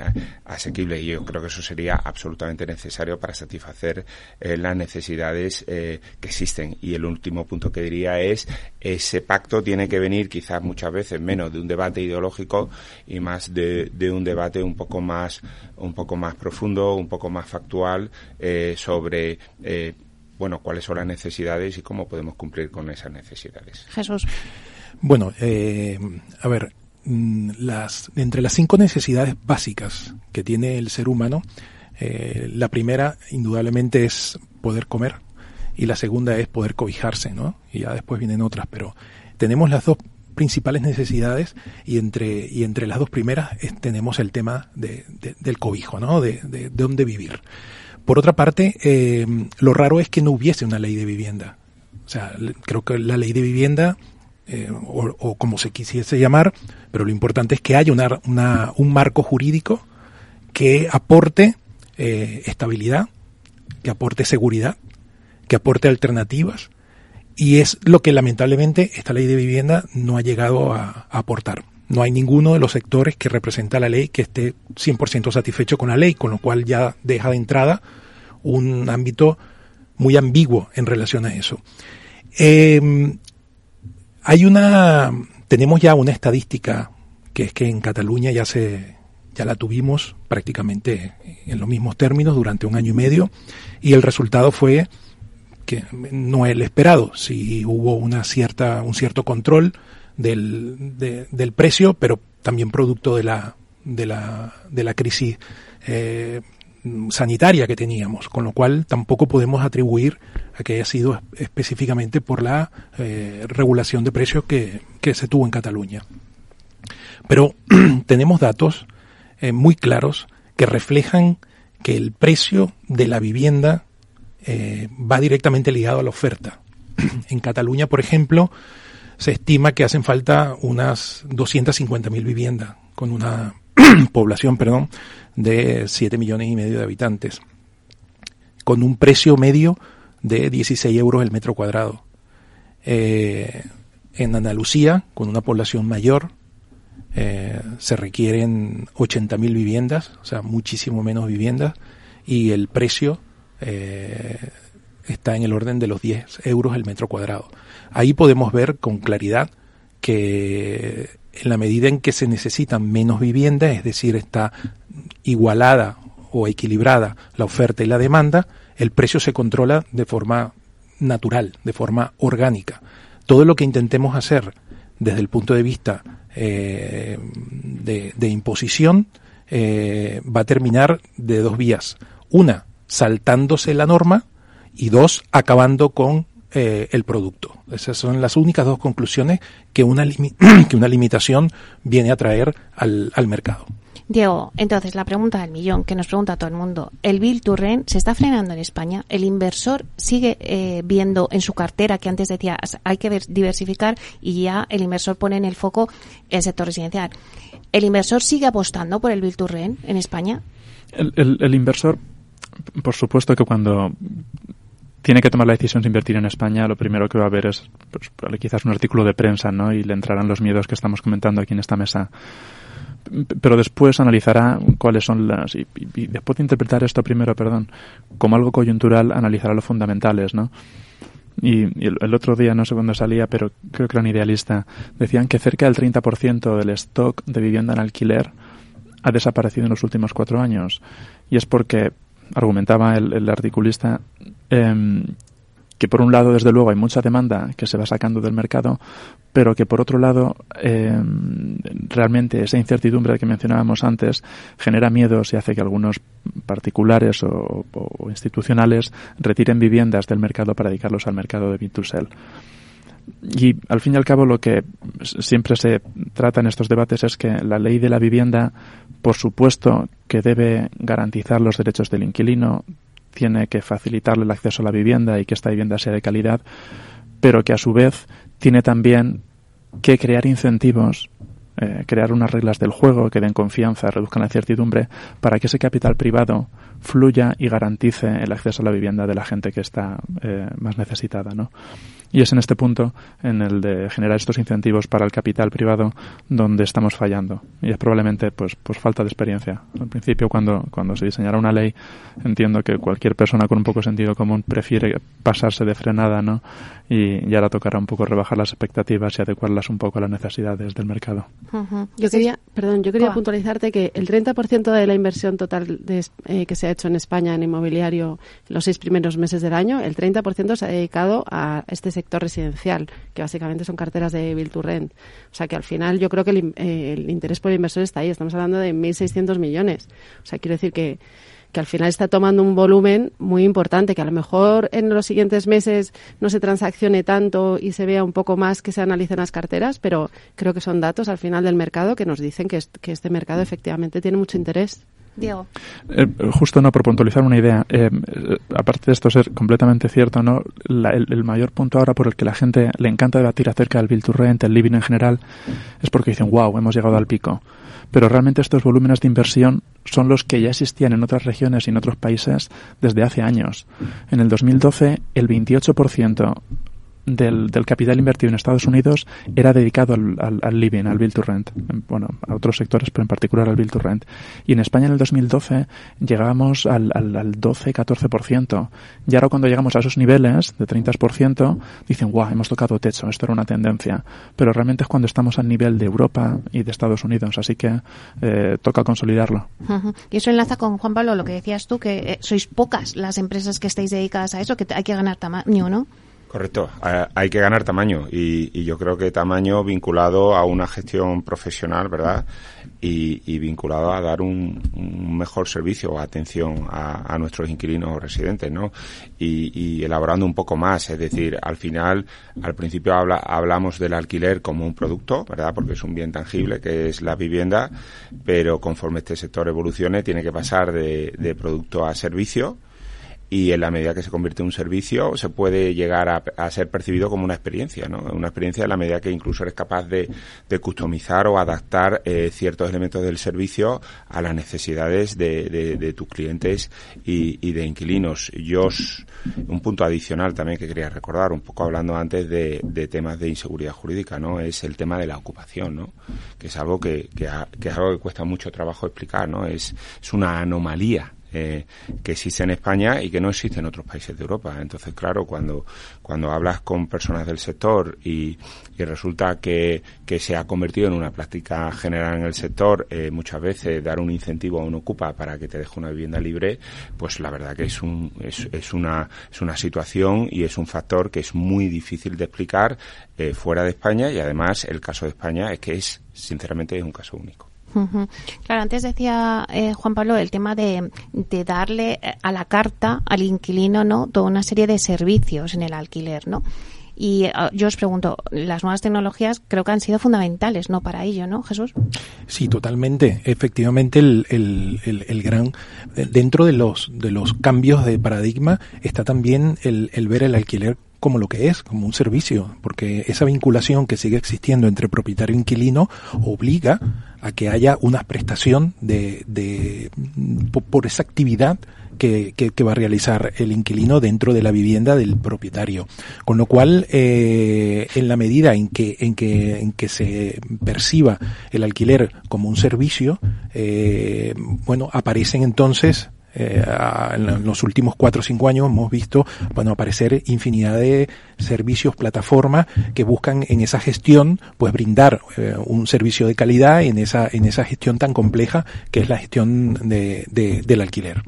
asequible. Y yo creo que eso sería absolutamente necesario para satisfacer las necesidades que existen. Y el último punto que diría es ese pacto tiene que venir quizás muchas veces menos de un debate ideológico y más de, de un debate un poco más, un poco más profundo, un poco más factual eh, sobre eh, bueno, cuáles son las necesidades y cómo podemos cumplir con esas necesidades. Jesús. Bueno, eh, a ver, mm, las, entre las cinco necesidades básicas que tiene el ser humano, la primera indudablemente es poder comer y la segunda es poder cobijarse, ¿no? Y ya después vienen otras, pero tenemos las dos principales necesidades y entre, y entre las dos primeras tenemos el tema de, del cobijo, ¿no? De, de, dónde vivir. Por otra parte, eh, lo raro es que no hubiese una ley de vivienda. O sea, creo que la ley de vivienda, eh, o, como se quisiese llamar, pero lo importante es que haya una, un marco jurídico que aporte eh, estabilidad, que aporte seguridad, que aporte alternativas, y es lo que lamentablemente esta ley de vivienda no ha llegado a, aportar. no hay ninguno de los sectores que representa la ley que esté 100% satisfecho con la ley, con lo cual ya deja de entrada un ámbito muy ambiguo en relación a eso. Eh, hay una, tenemos ya una estadística que es que en Cataluña ya se, ya la tuvimos prácticamente en los mismos términos durante un año y medio y el resultado fue que no el esperado, si hubo una cierta, un cierto control del, del precio, pero también producto de la, de la, de la crisis eh, sanitaria que teníamos, con lo cual tampoco podemos atribuir a que haya sido específicamente por la eh, regulación de precios que, que, se tuvo en Cataluña. Pero tenemos datos eh, muy claros que reflejan que el precio de la vivienda eh, va directamente ligado a la oferta. en Cataluña, por ejemplo, se estima que hacen falta unas 250.000 viviendas con una población, perdón, de 7 millones y medio de habitantes, con un precio medio de 16 euros el metro cuadrado. Eh, en Andalucía, con una población mayor, eh, se requieren 80.000 viviendas, o sea, muchísimo menos viviendas, y el precio eh, está en el orden de los 10 euros el metro cuadrado. Ahí podemos ver con claridad que en la medida en que se necesitan menos viviendas, es decir, está igualada o equilibrada la oferta y la demanda, el precio se controla de forma natural, de forma orgánica. Todo lo que intentemos hacer desde el punto de vista eh, de, imposición eh, va a terminar de dos vías. Una, saltándose la norma y dos, acabando con eh, el producto. Esas son las únicas dos conclusiones que una, que una limitación viene a traer al, al mercado. Diego, entonces la pregunta del millón que nos pregunta todo el mundo, ¿el Bill to Rent se está frenando en España? ¿El inversor sigue eh, viendo en su cartera que antes decía hay que diversificar y ya el inversor pone en el foco el sector residencial? ¿El inversor sigue apostando por el Bill to Rent en España? El, el, el inversor, por supuesto que cuando tiene que tomar la decisión de invertir en España, lo primero que va a ver es pues, quizás un artículo de prensa, ¿no? Y le entrarán los miedos que estamos comentando aquí en esta mesa. Pero después analizará cuáles son las y, después de interpretar esto primero, perdón, como algo coyuntural, analizará los fundamentales, ¿no? Y, el, el, otro día, no sé cuándo salía, pero creo que era un idealista, decían que cerca del 30% del stock de vivienda en alquiler ha desaparecido en los últimos cuatro años. Y es porque argumentaba el, articulista, eh, que por un lado, desde luego, hay mucha demanda que se va sacando del mercado, pero que por otro lado, eh, realmente esa incertidumbre que mencionábamos antes genera miedos y hace que algunos particulares o, institucionales retiren viviendas del mercado para dedicarlos al mercado de B2Sell. Y al fin y al cabo lo que siempre se trata en estos debates es que la ley de la vivienda, por supuesto, que debe garantizar los derechos del inquilino, tiene que facilitarle el acceso a la vivienda y que esta vivienda sea de calidad, pero que a su vez tiene también que crear incentivos, eh, crear unas reglas del juego que den confianza, reduzcan la incertidumbre, para que ese capital privado fluya y garantice el acceso a la vivienda de la gente que está eh, más necesitada, ¿no? Y es en este punto, en el de generar estos incentivos para el capital privado, donde estamos fallando. Y es probablemente pues, pues falta de experiencia. Al principio, cuando, cuando se diseñará una ley, entiendo que cualquier persona con un poco de sentido común prefiere pasarse de frenada, ¿no? Y ya ahora tocará un poco rebajar las expectativas y adecuarlas un poco a las necesidades del mercado. Uh -huh. Yo quería, perdón, yo quería puntualizarte que el 30% de la inversión total de, eh, que se ha hecho en España en inmobiliario en los seis primeros meses del año, el 30% se ha dedicado a este sector residencial, que básicamente son carteras de Bill to Rent. O sea que al final yo creo que el, eh, el interés por el inversor está ahí. Estamos hablando de 1.600 millones. O sea, quiero decir que que al final está tomando un volumen muy importante, que a lo mejor en los siguientes meses no se transaccione tanto y se vea un poco más que se analicen las carteras, pero creo que son datos al final del mercado que nos dicen que este mercado efectivamente tiene mucho interés. Diego. Eh, justo no, por puntualizar una idea, eh, aparte de esto ser completamente cierto, ¿no? El, mayor punto ahora por el que la gente le encanta debatir acerca del Bill to Rent, el living en general, es porque dicen, wow, hemos llegado al pico. Pero realmente estos volúmenes de inversión son los que ya existían en otras regiones y en otros países desde hace años. En el 2012, el 28% del, del, capital invertido en Estados Unidos era dedicado al, al, living, al build to rent. Bueno, a otros sectores, pero en particular al build to rent. Y en España en el 2012 llegábamos al, al, al 12-14%. Y ahora cuando llegamos a esos niveles de 30%, dicen, guau, hemos tocado techo, esto era una tendencia. Pero realmente es cuando estamos al nivel de Europa y de Estados Unidos, así que eh, toca consolidarlo. Y eso enlaza con Juan Pablo, lo que decías tú, que eh, sois pocas las empresas que estáis dedicadas a eso, que hay que ganar tamaño, ¿no? Correcto, hay que ganar tamaño y, yo creo que tamaño vinculado a una gestión profesional, ¿verdad? Y, vinculado a dar un, mejor servicio o atención a, nuestros inquilinos residentes, ¿no? Y, elaborando un poco más, es decir, al final, al principio habla, hablamos del alquiler como un producto, ¿verdad? Porque es un bien tangible que es la vivienda, pero conforme este sector evolucione tiene que pasar de, de producto a servicio y en la medida que se convierte en un servicio se puede llegar a, ser percibido como una experiencia, ¿no? Una experiencia en la medida que incluso eres capaz de, customizar o adaptar eh, ciertos elementos del servicio a las necesidades de, tus clientes y, de inquilinos. Yo, un punto adicional también que quería recordar, un poco hablando antes de, temas de inseguridad jurídica, ¿no? Es el tema de la ocupación, ¿no? Que es algo que, que, que es algo que cuesta mucho trabajo explicar, ¿no? Es, es una anomalía eh, que existe en España y que no existe en otros países de Europa. Entonces, claro, cuando, cuando hablas con personas del sector y, y resulta que, que, se ha convertido en una práctica general en el sector, eh, muchas veces dar un incentivo a un ocupa para que te deje una vivienda libre, pues la verdad que es, un, es, es, una, es una situación y es un factor que es muy difícil de explicar eh, fuera de España y además el caso de España es que es, sinceramente, es un caso único. Claro, antes decía eh, Juan Pablo el tema de, de, darle eh, a la carta al inquilino, ¿no? Toda una serie de servicios en el alquiler, ¿no? Y uh, yo os pregunto, las nuevas tecnologías creo que han sido fundamentales, ¿no? Para ello, ¿no, Jesús? Sí, totalmente. Efectivamente, el, el, el, el gran dentro de los de los cambios de paradigma está también el, el ver el alquiler como lo que es, como un servicio, porque esa vinculación que sigue existiendo entre propietario e inquilino obliga a que haya una prestación de, de por esa actividad que, que, va a realizar el inquilino dentro de la vivienda del propietario. Con lo cual, eh, en la medida en que, en que, en que se perciba el alquiler como un servicio, eh, bueno, aparecen entonces eh, en los últimos cuatro o cinco años hemos visto bueno, aparecer infinidad de servicios, plataformas que buscan en esa gestión pues brindar eh, un servicio de calidad en esa, en esa gestión tan compleja que es la gestión de, del alquiler.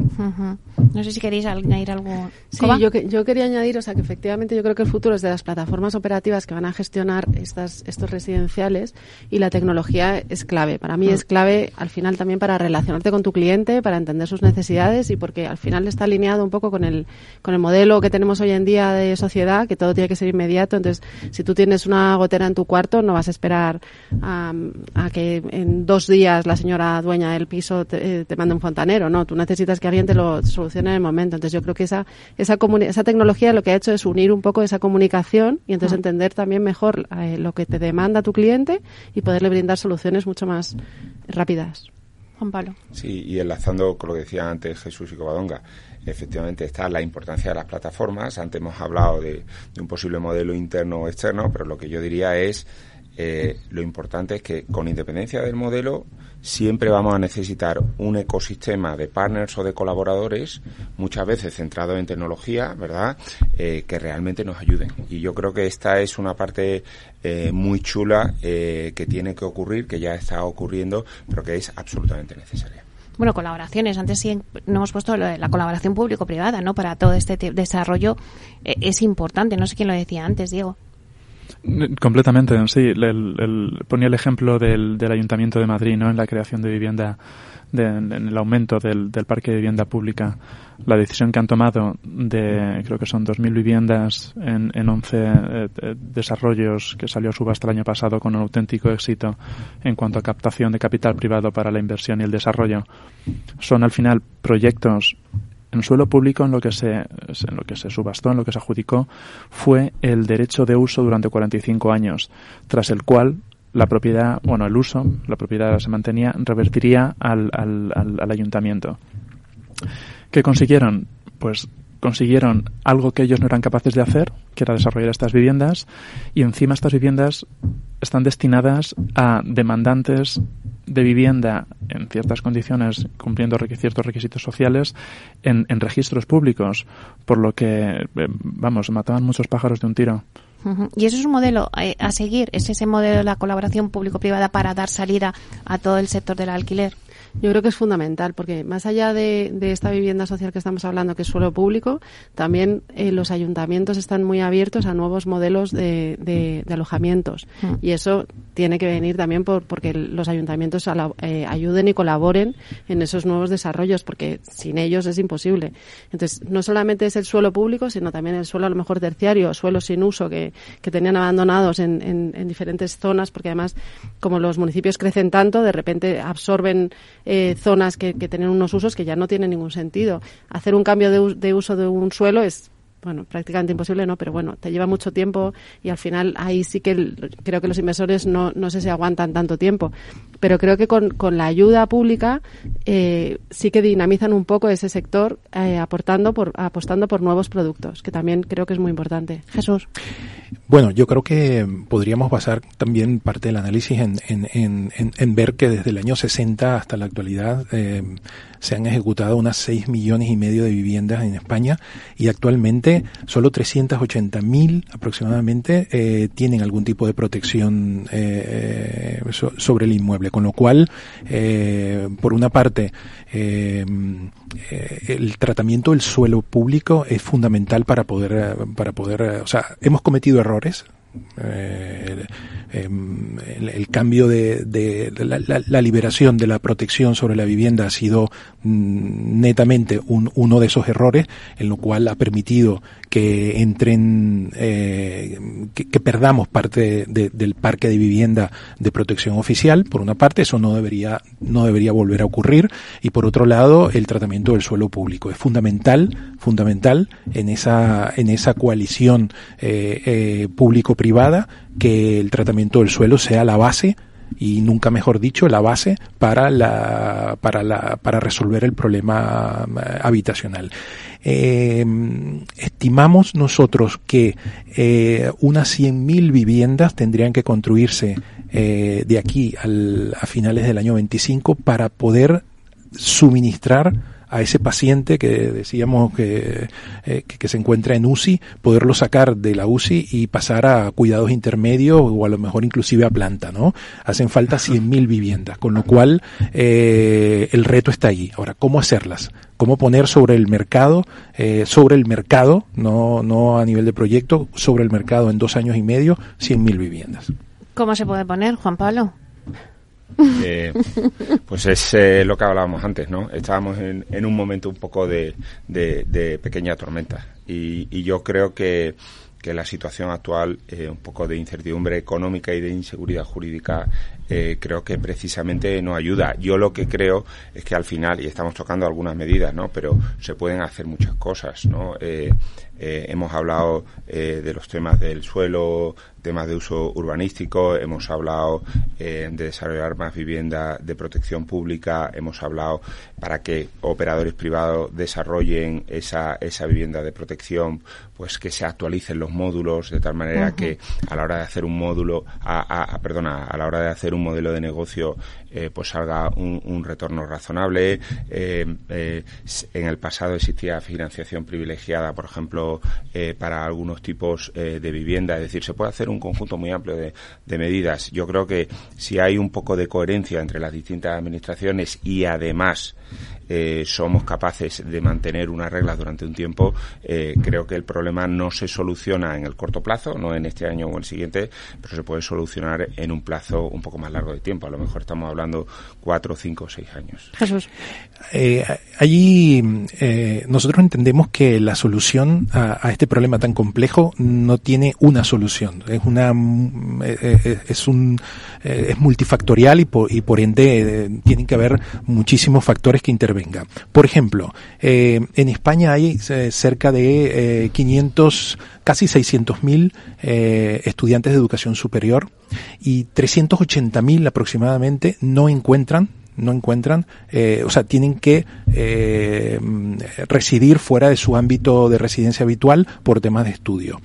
No sé si queréis añadir algo. Sí, yo, yo, quería añadir, o sea, que efectivamente yo creo que el futuro es de las plataformas operativas que van a gestionar estas, estos residenciales y la tecnología es clave. Para mí mm. es clave al final también para relacionarte con tu cliente, para entender sus necesidades y porque al final está alineado un poco con el, con el modelo que tenemos hoy en día de sociedad, que todo tiene que ser inmediato. Entonces, si tú tienes una gotera en tu cuarto, no vas a esperar a, que en dos días la señora dueña del piso te, te mande un fontanero, ¿no? Tú necesitas que alguien te lo solucione en el momento. Entonces yo creo que esa, esa, esa tecnología lo que ha hecho es unir un poco esa comunicación y entonces entender también mejor eh, lo que te demanda tu cliente y poderle brindar soluciones mucho más rápidas. Sí, y enlazando con lo que decía antes Jesús y Covadonga, efectivamente está la importancia de las plataformas. Antes hemos hablado de, de un posible modelo interno o externo, pero lo que yo diría es eh, lo importante es que con independencia del modelo siempre vamos a necesitar un ecosistema de partners o de colaboradores, muchas veces centrados en tecnología, ¿verdad?, eh, que realmente nos ayuden. Y yo creo que esta es una parte eh, muy chula que tiene que ocurrir, que ya está ocurriendo, pero que es absolutamente necesaria. Bueno, colaboraciones. Antes sí no hemos puesto la colaboración público-privada, ¿no? Para todo este desarrollo es importante. No sé quién lo decía antes, Diego. Completamente, sí. El, ponía el ejemplo del, del, Ayuntamiento de Madrid, ¿no? En la creación de vivienda, en el aumento del, del, parque de vivienda pública. La decisión que han tomado de, creo que son 2.000 viviendas en, en 11 eh, eh, desarrollos que salió a subasta el año pasado con un auténtico éxito en cuanto a captación de capital privado para la inversión y el desarrollo. Son al final proyectos en suelo público en lo que se en lo que se subastó, en lo que se adjudicó fue el derecho de uso durante 45 años, tras el cual la propiedad, bueno, el uso, la propiedad se mantenía, revertiría al, al, al, al ayuntamiento. ¿Qué consiguieron? Pues consiguieron algo que ellos no eran capaces de hacer, que era desarrollar estas viviendas, y encima estas viviendas están destinadas a demandantes de vivienda en ciertas condiciones, cumpliendo ciertos requisitos sociales, en, registros públicos, por lo que, eh, vamos, mataban muchos pájaros de un tiro. Y eso es un modelo eh, a seguir, es ese modelo de la colaboración público-privada para dar salida a todo el sector del alquiler. Yo creo que es fundamental, porque más allá de, esta vivienda social que estamos hablando, que es suelo público, también eh, los ayuntamientos están muy abiertos a nuevos modelos de, alojamientos. Mm. Y eso tiene que venir también por, porque los ayuntamientos eh, ayuden y colaboren en esos nuevos desarrollos, porque sin ellos es imposible. Entonces, no solamente es el suelo público, sino también el suelo a lo mejor terciario, suelos sin uso que, tenían abandonados en, en diferentes zonas, porque además, como los municipios crecen tanto, de repente absorben eh, zonas que, que tienen unos usos que ya no tienen ningún sentido. Hacer un cambio de, uso de un suelo es bueno, prácticamente imposible, ¿no? Pero bueno, te lleva mucho tiempo y al final ahí sí que creo que los inversores no, no sé si aguantan tanto tiempo. Pero creo que con, con la ayuda pública eh, sí que dinamizan un poco ese sector eh, aportando por, apostando por nuevos productos, que también creo que es muy importante. Jesús. Bueno, yo creo que podríamos basar también parte del análisis en, en, en, ver que desde el año 60 hasta la actualidad eh, se han ejecutado unas 6 millones y medio de viviendas en España y actualmente solo 380 mil aproximadamente tienen algún tipo de protección sobre el inmueble, con lo cual, eh, por una parte, el tratamiento del suelo público es fundamental para poder, para poder, o sea, hemos cometido errores, eh, em, el, cambio de, la, liberación de la protección sobre la vivienda ha sido mm, netamente uno de esos errores, en lo cual ha permitido que entren, eh, que, perdamos parte del parque de vivienda de protección oficial. Por una parte, eso no debería, no debería volver a ocurrir. Y por otro lado, el tratamiento del suelo público es fundamental, fundamental en esa, en esa coalición eh, eh, público-privada que el tratamiento del suelo sea la base y nunca mejor dicho la base para la para la para resolver el problema habitacional. Eh, estimamos nosotros que eh, unas 100.000 viviendas tendrían que construirse eh, de aquí al, a finales del año 25 para poder suministrar a ese paciente que decíamos eh, que, que, se encuentra en UCI, poderlo sacar de la UCI y pasar a cuidados intermedios o a lo mejor inclusive a planta, ¿no? Hacen falta 100.000 viviendas, con lo cual eh, el reto está ahí. Ahora, ¿cómo hacerlas? ¿Cómo poner sobre el mercado, eh, sobre el mercado, no, no a nivel de proyecto, sobre el mercado en dos años y medio, 100.000 viviendas? ¿Cómo se puede poner, Juan Pablo? Eh, pues es eh, lo que hablábamos antes, ¿no? Estábamos en, en un momento un poco de, pequeña tormenta y, y, yo creo que, que la situación actual, eh, un poco de incertidumbre económica y de inseguridad jurídica, creo que precisamente no ayuda. Yo lo que creo es que al final, y estamos tocando algunas medidas, ¿no? Pero se pueden hacer muchas cosas, ¿no? Eh, hemos hablado eh, de los temas del suelo, temas de uso urbanístico, hemos hablado eh, de desarrollar más vivienda de protección pública, hemos hablado para que operadores privados desarrollen esa, esa vivienda de protección, pues que se actualicen los módulos de tal manera que a la hora de hacer un módulo, a, perdona, a la hora de hacer un modelo de negocio, pues salga un, retorno razonable. en el pasado existía financiación privilegiada, por ejemplo, eh, para algunos tipos eh, de vivienda. Es decir, se puede hacer un conjunto muy amplio de, medidas. Yo creo que si hay un poco de coherencia entre las distintas administraciones y además eh, somos capaces de mantener unas reglas durante un tiempo, eh, creo que el problema no se soluciona en el corto plazo, no en este año o el siguiente, pero se puede solucionar en un plazo un poco más largo de tiempo. A lo mejor estamos hablando cuatro, cinco o seis años. Jesús. Eh, allí eh, nosotros entendemos que la solución a, a, este problema tan complejo no tiene una solución. Es una eh, es un es multifactorial y por, y por ende tienen que haber muchísimos factores que intervengan venga. Por ejemplo, eh, en España hay eh, cerca de 500, eh, casi 600 mil estudiantes de educación superior y 380 mil aproximadamente no encuentran no encuentran, eh, o sea, tienen que eh, residir fuera de su ámbito de residencia habitual por temas de estudio.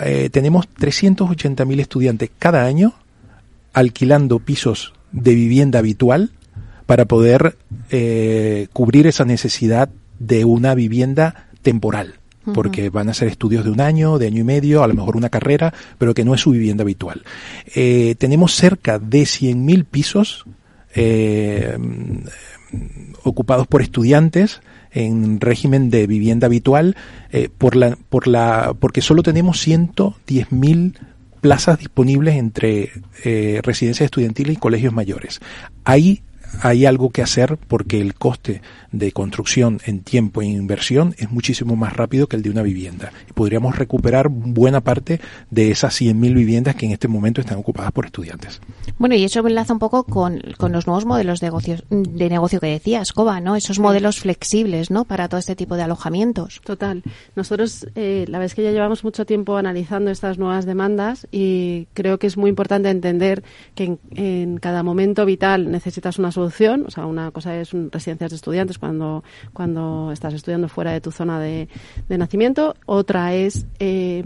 Eh, tenemos 380.000 estudiantes cada año alquilando pisos de vivienda habitual para poder eh, cubrir esa necesidad de una vivienda temporal porque van a ser estudios de un año, de año y medio, a lo mejor una carrera, pero que no es su vivienda habitual. Eh, tenemos cerca de 100.000 pisos eh, ocupados por estudiantes en régimen de vivienda habitual por la, por la, porque solo tenemos 110.000 plazas disponibles entre eh, residencias estudiantiles y colegios mayores. Ahí hay algo que hacer porque el coste de construcción en tiempo e inversión es muchísimo más rápido que el de una vivienda. Podríamos recuperar buena parte de esas 100.000 viviendas que en este momento están ocupadas por estudiantes. Bueno, y eso enlaza un poco con, con los nuevos modelos de, negocios, de negocio que decías, Coba, ¿no? Esos modelos flexibles, ¿no? Para todo este tipo de alojamientos. Total. Nosotros, eh, la verdad es que ya llevamos mucho tiempo analizando estas nuevas demandas y creo que es muy importante entender que en, en cada momento vital necesitas una solución. O sea, una cosa es un, residencias de estudiantes cuando, cuando estás estudiando fuera de tu zona de, de nacimiento. Otra es eh,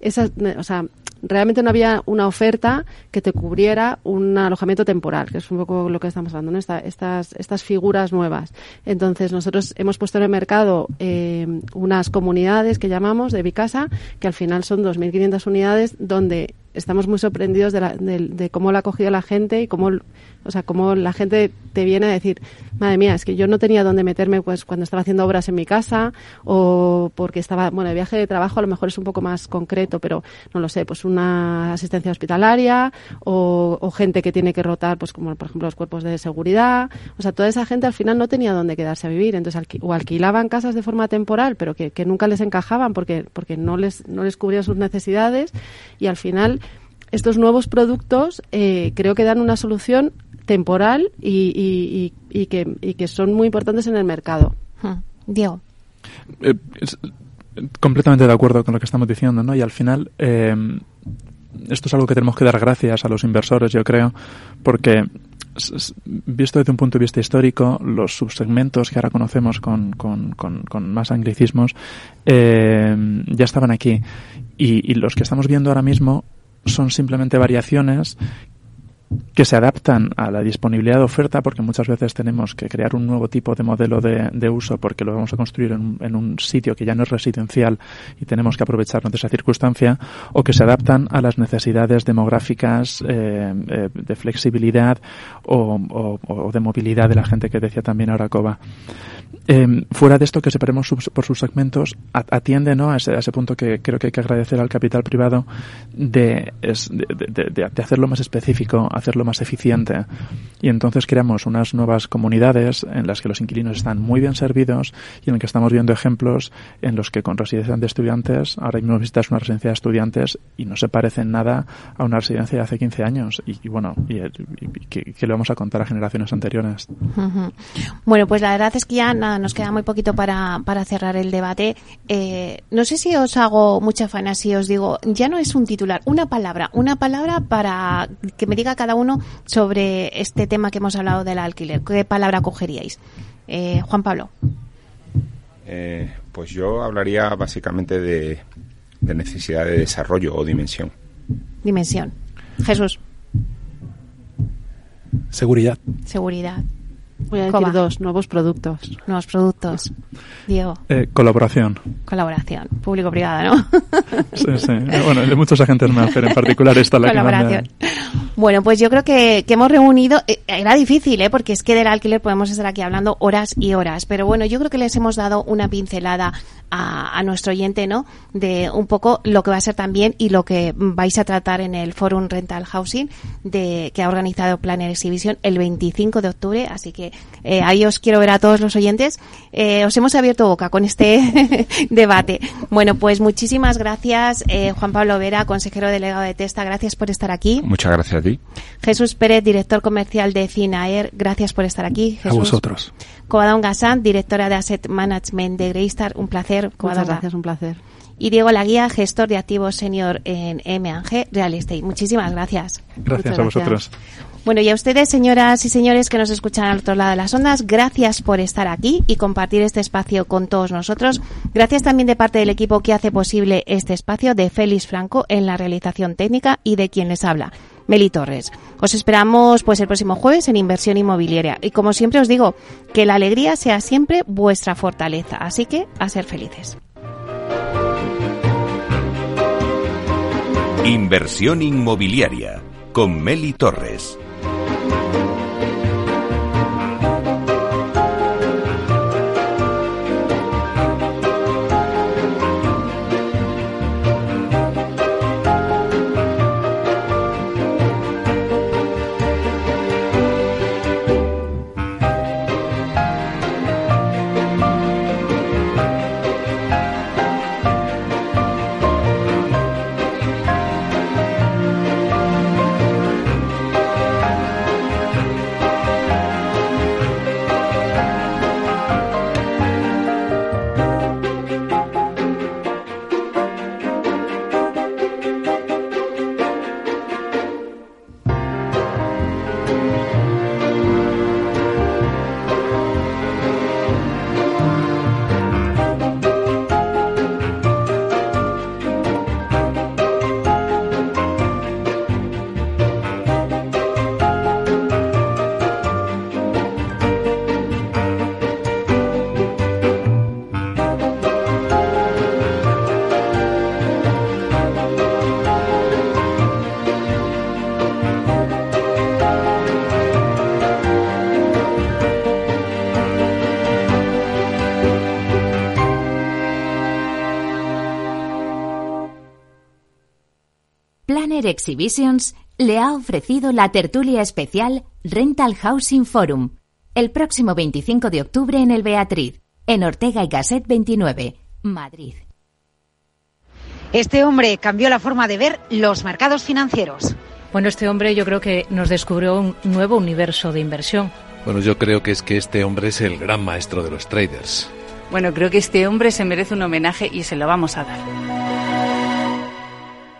esa, o sea, realmente no había una oferta que te cubriera un alojamiento temporal, que es un poco lo que estamos hablando, ¿no? Esta- estas, estas figuras nuevas. Entonces, nosotros hemos puesto en el mercado eh, unas comunidades que llamamos de Bicasa, que al final son 2.500 unidades, donde estamos muy sorprendidos de, la- de- cómo la ha cogido la gente y cómo, o sea, cómo la gente te viene a decir, madre mía, es que yo no tenía dónde meterme pues cuando estaba haciendo obras en mi casa o porque estaba, bueno, el viaje de trabajo a lo mejor es un poco más concreto, pero no lo sé, pues una asistencia hospitalaria o, o gente que tiene que rotar, pues como por ejemplo los cuerpos de seguridad, o sea, toda esa gente al final no tenía dónde quedarse a vivir, entonces alqui- o alquilaban casas de forma temporal, pero que, que nunca les encajaban porque, porque no les, no les cubrían sus necesidades y al final estos nuevos productos eh, creo que dan una solución temporal y, y- y- y que, y que son muy importantes en el mercado. Diego. Eh, es- completamente de acuerdo con lo que estamos diciendo, ¿no? Y al final, eh, esto es algo que tenemos que dar gracias a los inversores, yo creo, porque visto desde un punto de vista histórico, los subsegmentos que ahora conocemos con, con, con- con más anglicismos eh, ya estaban aquí. Y, y los que estamos viendo ahora mismo son simplemente variaciones que se adaptan a la disponibilidad de oferta, porque muchas veces tenemos que crear un nuevo tipo de modelo de, de uso porque lo vamos a construir en, en un sitio que ya no es residencial y tenemos que aprovecharnos de esa circunstancia, o que se adaptan a las necesidades demográficas eh, eh, de flexibilidad o, o- o de movilidad de la gente que decía también ahora Coba. Eh, fuera de esto que separemos sub- por sus segmentos, atiende ¿no? a, ese, a ese punto que creo que hay que agradecer al capital privado de, es- de, de- de- hacerlo más específico, hacerlo más eficiente. Y entonces creamos unas nuevas comunidades en las que los inquilinos están muy bien servidos y en el que estamos viendo ejemplos en los que con residencia de estudiantes, ahora mismo visitas una residencia de estudiantes y no se parece en nada a una residencia de hace 15 años. Y, y bueno, y, y- y le vamos a contar a generaciones anteriores. Ujú. Bueno, pues la verdad es que ya nada, nos queda muy poquito para, para cerrar el debate. Eh, no sé si os hago mucha fana si os digo, ya no es un titular, una palabra, una palabra para que me diga cada uno sobre este tema que hemos hablado del alquiler. ¿Qué palabra cogeríais? Eh, Juan Pablo. Eh, pues yo hablaría básicamente de, de necesidad de desarrollo o dimensión. Dimensión. Jesús. Seguridad. Seguridad. Voy a decir Coba. dos, nuevos productos. Nuevos productos. Diego. Eh, colaboración. Colaboración. Público-privada, ¿no? Sí, sí. Bueno, de muchos agentes más, pero en particular esta la que Colaboración. Bueno, pues yo creo que, que hemos reunido, eh, era difícil, ¿eh? porque es que del alquiler podemos estar aquí hablando horas y horas, pero bueno, yo creo que les hemos dado una pincelada a, a nuestro oyente, ¿no? De un poco lo que va a ser también y lo que vais a tratar en el Forum Rental Housing de, que ha organizado Planner Exhibition el 25 de octubre, así que eh, ahí os quiero ver a todos los oyentes. Eh, os hemos abierto boca con este debate. Bueno, pues muchísimas gracias, eh, Juan Pablo Vera, consejero delegado de Testa, gracias por estar aquí. Muchas gracias ti. Jesús Pérez, director comercial de Finaer, gracias por estar aquí. A vosotros. Covadonga Gassan, directora de Asset Management de Greystar, un placer. Muchas gracias, un placer. Y Diego Laguía, gestor de activos senior en M&G Real Estate. Muchísimas gracias. Gracias a vosotros. Bueno, y a ustedes, señoras y señores que nos escuchan al otro lado de las ondas, gracias por estar aquí y compartir este espacio con todos nosotros. Gracias también de parte del equipo que hace posible este espacio de Félix Franco en la realización técnica y de quien les habla. Meli Torres. Os esperamos pues el próximo jueves en Inversión Inmobiliaria y como siempre os digo, que la alegría sea siempre vuestra fortaleza, así que a ser felices. Inversión inmobiliaria con Meli Torres. Exhibitions le ha ofrecido la tertulia especial Rental Housing Forum el próximo 25 de octubre en el Beatriz, en Ortega y Gasset 29, Madrid. Este hombre cambió la forma de ver los mercados financieros. Bueno, este hombre yo creo que nos descubrió un nuevo universo de inversión. Bueno, yo creo que es que este hombre es el gran maestro de los traders. Bueno, creo que este hombre se merece un homenaje y se lo vamos a dar.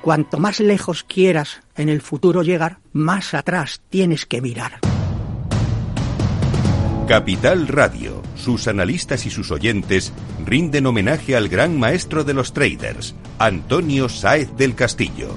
Cuanto más lejos quieras en el futuro llegar, más atrás tienes que mirar. Capital Radio, sus analistas y sus oyentes rinden homenaje al gran maestro de los traders, Antonio Sáez del Castillo.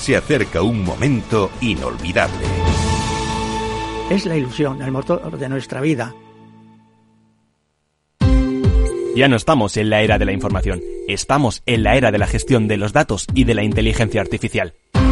Se acerca un momento inolvidable. Es la ilusión, el motor de nuestra vida. Ya no estamos en la era de la información, estamos en la era de la gestión de los datos y de la inteligencia artificial.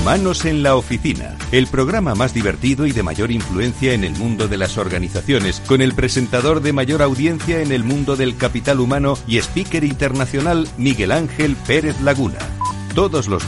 Humanos en la Oficina, el programa más divertido y de mayor influencia en el mundo de las organizaciones, con el presentador de mayor audiencia en el mundo del capital humano y speaker internacional Miguel Ángel Pérez Laguna. Todos los